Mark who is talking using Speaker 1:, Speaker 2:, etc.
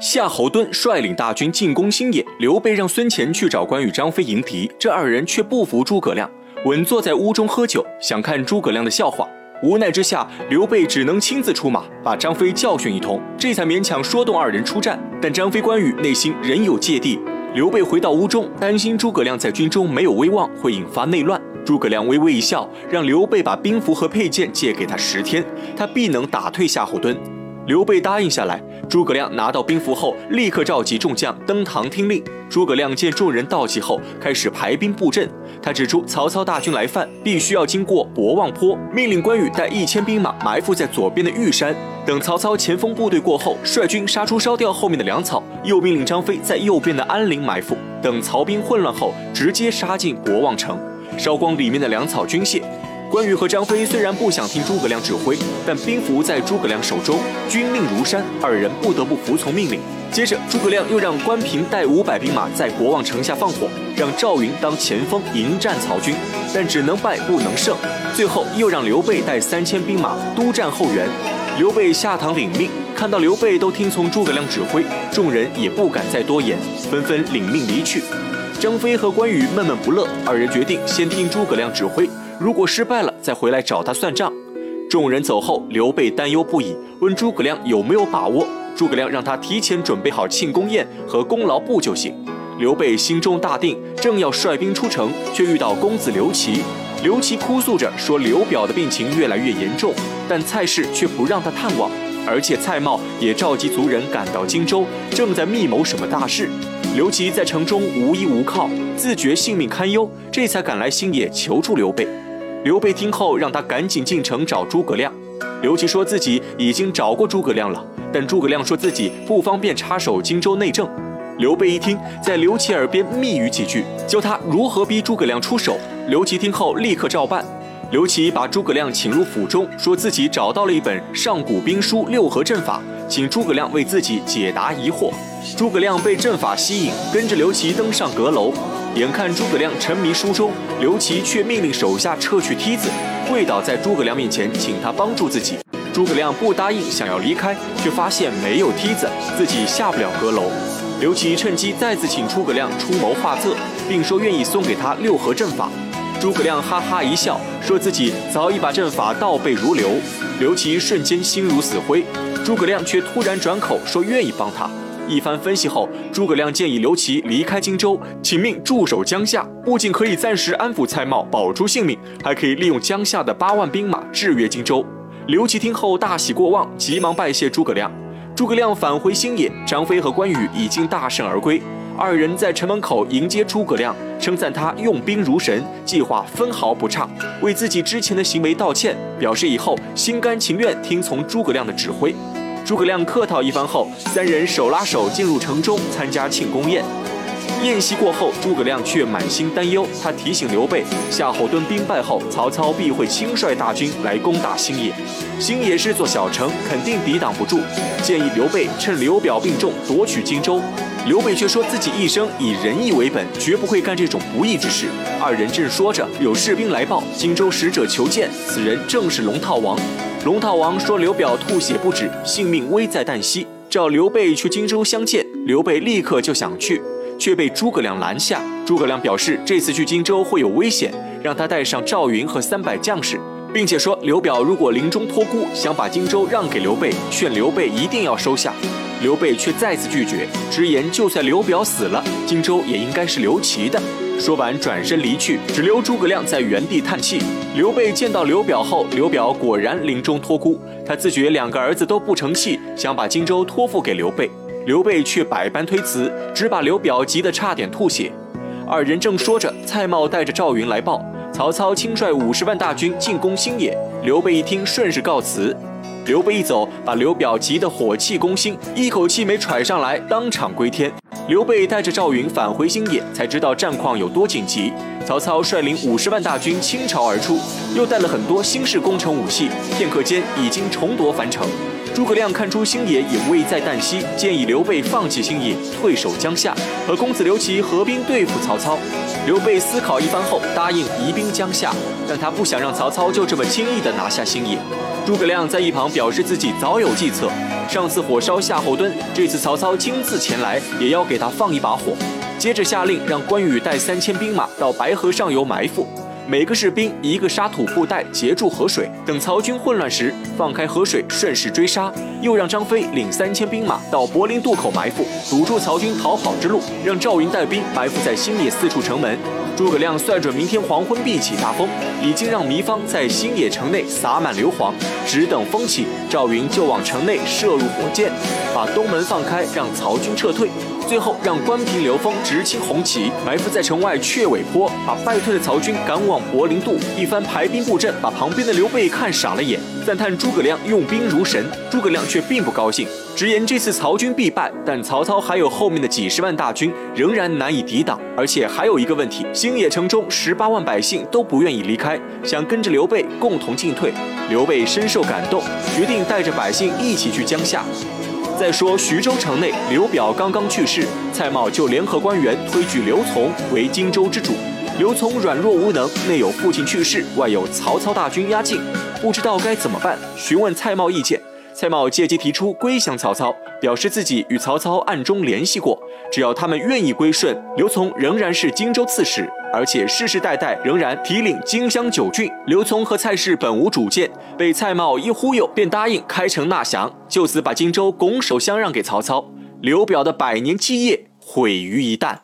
Speaker 1: 夏侯惇率领大军进攻新野，刘备让孙乾去找关羽、张飞迎敌，这二人却不服诸葛亮，稳坐在屋中喝酒，想看诸葛亮的笑话。无奈之下，刘备只能亲自出马，把张飞教训一通，这才勉强说动二人出战。但张飞、关羽内心仍有芥蒂。刘备回到屋中，担心诸葛亮在军中没有威望，会引发内乱。诸葛亮微微一笑，让刘备把兵符和佩剑借给他十天，他必能打退夏侯惇。刘备答应下来，诸葛亮拿到兵符后，立刻召集众将登堂听令。诸葛亮见众人到齐后，开始排兵布阵。他指出曹操大军来犯，必须要经过博望坡，命令关羽带一千兵马埋伏在左边的玉山，等曹操前锋部队过后，率军杀出烧掉后面的粮草。又命令张飞在右边的安陵埋伏，等曹兵混乱后，直接杀进博望城，烧光里面的粮草军械。关羽和张飞虽然不想听诸葛亮指挥，但兵符在诸葛亮手中，军令如山，二人不得不服从命令。接着，诸葛亮又让关平带五百兵马在博望城下放火，让赵云当前锋迎战曹军，但只能败不能胜。最后又让刘备带三千兵马督战后援。刘备下堂领命，看到刘备都听从诸葛亮指挥，众人也不敢再多言，纷纷领命离去。张飞和关羽闷闷不乐，二人决定先听诸葛亮指挥。如果失败了，再回来找他算账。众人走后，刘备担忧不已，问诸葛亮有没有把握。诸葛亮让他提前准备好庆功宴和功劳簿就行。刘备心中大定，正要率兵出城，却遇到公子刘琦。刘琦哭诉着说刘表的病情越来越严重，但蔡氏却不让他探望，而且蔡瑁也召集族人赶到荆州，正在密谋什么大事。刘琦在城中无依无靠，自觉性命堪忧，这才赶来新野求助刘备。刘备听后，让他赶紧进城找诸葛亮。刘琦说自己已经找过诸葛亮了，但诸葛亮说自己不方便插手荆州内政。刘备一听，在刘琦耳边密语几句，教他如何逼诸葛亮出手。刘琦听后立刻照办。刘琦把诸葛亮请入府中，说自己找到了一本上古兵书《六合阵法》，请诸葛亮为自己解答疑惑。诸葛亮被阵法吸引，跟着刘琦登上阁楼。眼看诸葛亮沉迷书中，刘琦却命令手下撤去梯子，跪倒在诸葛亮面前，请他帮助自己。诸葛亮不答应，想要离开，却发现没有梯子，自己下不了阁楼。刘琦趁机再次请诸葛亮出谋划策，并说愿意送给他六合阵法。诸葛亮哈哈一笑，说自己早已把阵法倒背如流。刘琦瞬间心如死灰，诸葛亮却突然转口说愿意帮他。一番分析后，诸葛亮建议刘琦离开荆州，请命驻守江夏，不仅可以暂时安抚蔡瑁，保住性命，还可以利用江夏的八万兵马制约荆州。刘琦听后大喜过望，急忙拜谢诸葛亮。诸葛亮返回新野，张飞和关羽已经大胜而归，二人在城门口迎接诸葛亮，称赞他用兵如神，计划分毫不差，为自己之前的行为道歉，表示以后心甘情愿听从诸葛亮的指挥。诸葛亮客套一番后，三人手拉手进入城中参加庆功宴。宴席过后，诸葛亮却满心担忧。他提醒刘备，夏侯惇兵败后，曹操必会亲率大军来攻打新野。新野是座小城，肯定抵挡不住。建议刘备趁刘表病重夺取荆州。刘备却说自己一生以仁义为本，绝不会干这种不义之事。二人正说着，有士兵来报，荆州使者求见，此人正是龙套王。龙套王说：“刘表吐血不止，性命危在旦夕，召刘备去荆州相见。”刘备立刻就想去，却被诸葛亮拦下。诸葛亮表示，这次去荆州会有危险，让他带上赵云和三百将士，并且说刘表如果临终托孤，想把荆州让给刘备，劝刘备一定要收下。刘备却再次拒绝，直言就算刘表死了，荆州也应该是刘琦的。说完，转身离去，只留诸葛亮在原地叹气。刘备见到刘表后，刘表果然临终托孤。他自觉两个儿子都不成器，想把荆州托付给刘备。刘备却百般推辞，只把刘表急得差点吐血。二人正说着，蔡瑁带着赵云来报，曹操亲率五十万大军进攻新野。刘备一听，顺势告辞。刘备一走，把刘表急得火气攻心，一口气没喘上来，当场归天。刘备带着赵云返回新野，才知道战况有多紧急。曹操率领五十万大军倾巢而出，又带了很多新式攻城武器，片刻间已经重夺樊城。诸葛亮看出星野也危在旦夕，建议刘备放弃星野，退守江夏，和公子刘琦合兵对付曹操。刘备思考一番后，答应移兵江夏，但他不想让曹操就这么轻易地拿下新野。诸葛亮在一旁表示自己早有计策，上次火烧夏侯惇，这次曹操亲自前来，也要给他放一把火。接着下令让关羽带三千兵马到白河上游埋伏。每个士兵一个沙土布袋截住河水，等曹军混乱时，放开河水顺势追杀。又让张飞领三千兵马到柏林渡口埋伏，堵住曹军逃跑之路。让赵云带兵埋伏在新野四处城门。诸葛亮算准明天黄昏必起大风，已经让糜芳在新野城内撒满硫磺，只等风起，赵云就往城内射入火箭，把东门放开，让曹军撤退。最后让关平、刘封直青红旗，埋伏在城外雀尾坡，把败退的曹军赶往柏林渡。一番排兵布阵，把旁边的刘备看傻了眼，赞叹诸葛亮用兵如神。诸葛亮却并不高兴，直言这次曹军必败，但曹操还有后面的几十万大军，仍然难以抵挡。而且还有一个问题，新野城中十八万百姓都不愿意离开，想跟着刘备共同进退。刘备深受感动，决定带着百姓一起去江夏。再说徐州城内，刘表刚刚去世，蔡瑁就联合官员推举刘琮为荆州之主。刘琮软弱无能，内有父亲去世，外有曹操大军压境，不知道该怎么办。询问蔡瑁意见，蔡瑁借机提出归降曹操，表示自己与曹操暗中联系过，只要他们愿意归顺，刘琮仍然是荆州刺史。而且世世代代仍然提领荆襄九郡。刘琮和蔡氏本无主见，被蔡瑁一忽悠，便答应开城纳降，就此把荆州拱手相让给曹操。刘表的百年基业毁于一旦。